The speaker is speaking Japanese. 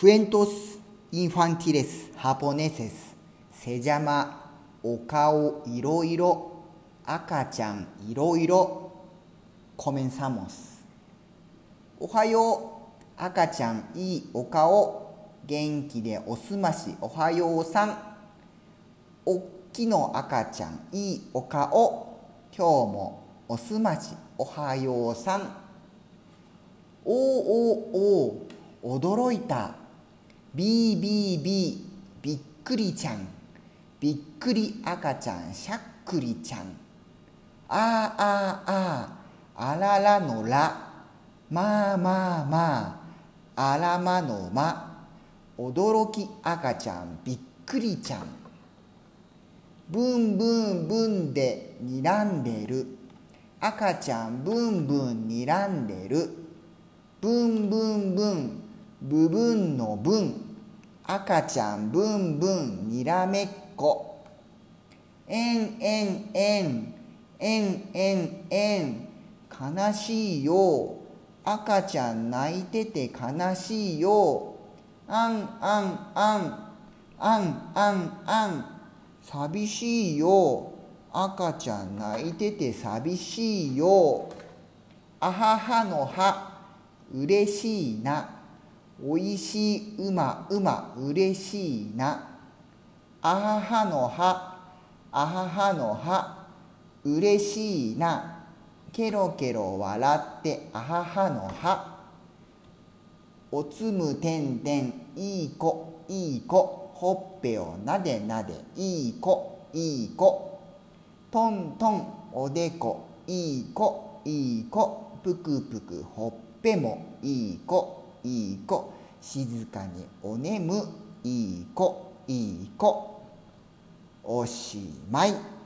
Cuentos infantiles japoneses. Se llama お顔いろいろ赤ちゃんいろいろ Comenzamos. おはよう赤ちゃんいいお顔元気でおすましおはようさんおっきの赤ちゃんいいお顔今日もおすましおはようさんおおお驚いたビービービーびっくりちゃん。びっくり赤ちゃんしゃっくりちゃん。あーあーあーあららのら。まあまあまあ。あらまのま。驚き赤ちゃんびっくりちゃん。ブンブンブンでにらんでる。赤ちゃんブンブンにらんでる。ブンブンブン。部分の分赤ちゃんブンブンにらめっこ。えんえんえんえんえんえん悲しいよ。赤ちゃん泣いてて悲しいよ。あんあんあんあんあんあん寂しいよ。赤ちゃん泣いてて寂しいよ。あははのはうれしいな。おいしいうまうまうれしいな。あははのはあははのはうれしいな。ケロケロ笑ってあははのは。おつむてんてんいい子いい子。ほっぺをなでなでいい子いい子。トントンおでこいい子いい子。ぷくぷくほっぺもいい子。いい子。静かにおねむいい子。いい子。おしまい。